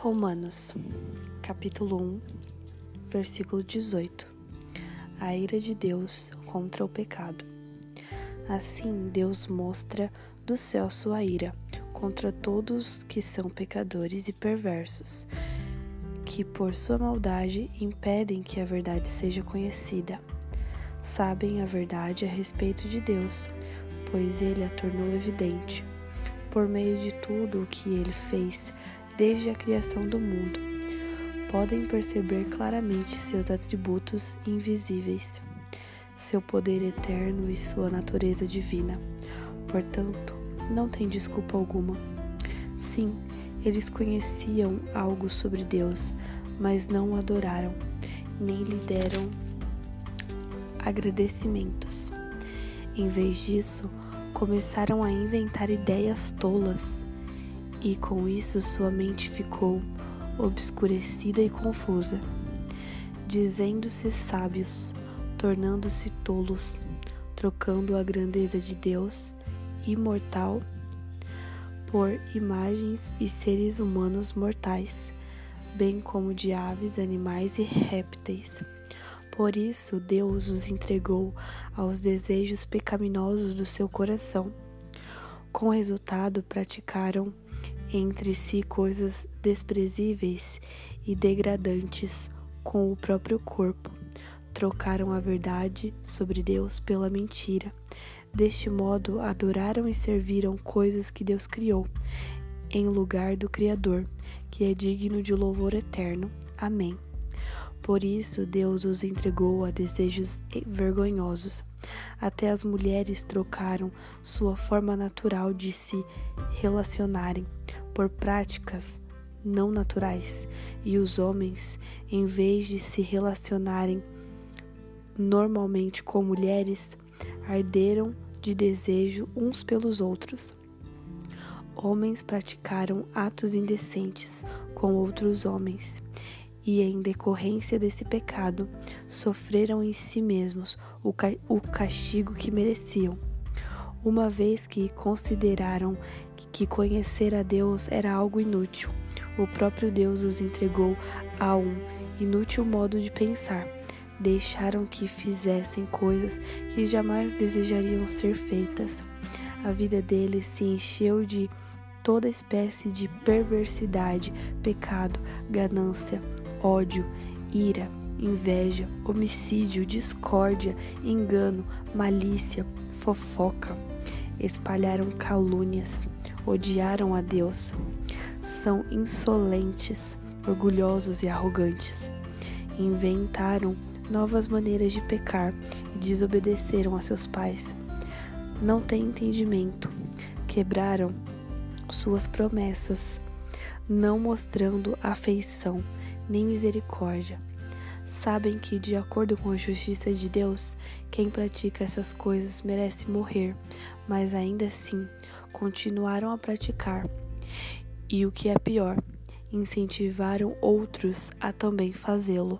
Romanos, capítulo 1, versículo 18. A ira de Deus contra o pecado. Assim, Deus mostra do céu sua ira contra todos que são pecadores e perversos, que por sua maldade impedem que a verdade seja conhecida. Sabem a verdade a respeito de Deus, pois ele a tornou evidente, por meio de tudo o que ele fez desde a criação do mundo. Podem perceber claramente seus atributos invisíveis, seu poder eterno e sua natureza divina. Portanto, não tem desculpa alguma. Sim, eles conheciam algo sobre Deus, mas não o adoraram, nem lhe deram agradecimentos. Em vez disso, começaram a inventar ideias tolas e com isso sua mente ficou obscurecida e confusa, dizendo-se sábios, tornando-se tolos, trocando a grandeza de Deus, imortal, por imagens e seres humanos mortais, bem como de aves, animais e répteis. Por isso, Deus os entregou aos desejos pecaminosos do seu coração. Com resultado, praticaram entre si coisas desprezíveis e degradantes com o próprio corpo. Trocaram a verdade sobre Deus pela mentira. Deste modo, adoraram e serviram coisas que Deus criou, em lugar do Criador, que é digno de louvor eterno. Amém. Por isso, Deus os entregou a desejos vergonhosos. Até as mulheres trocaram sua forma natural de se relacionarem por práticas não naturais, e os homens, em vez de se relacionarem normalmente com mulheres, arderam de desejo uns pelos outros. Homens praticaram atos indecentes com outros homens, e em decorrência desse pecado, sofreram em si mesmos o, ca o castigo que mereciam uma vez que consideraram que conhecer a Deus era algo inútil. O próprio Deus os entregou a um inútil modo de pensar. Deixaram que fizessem coisas que jamais desejariam ser feitas. A vida deles se encheu de toda espécie de perversidade, pecado, ganância, ódio, ira, inveja, homicídio, discórdia, engano, malícia, fofoca. Espalharam calúnias, odiaram a Deus. São insolentes, orgulhosos e arrogantes. Inventaram novas maneiras de pecar e desobedeceram a seus pais. Não têm entendimento, quebraram suas promessas, não mostrando afeição nem misericórdia sabem que, de acordo com a justiça de Deus, quem pratica essas coisas merece morrer, mas ainda assim continuaram a praticar. E o que é pior, incentivaram outros a também fazê-lo.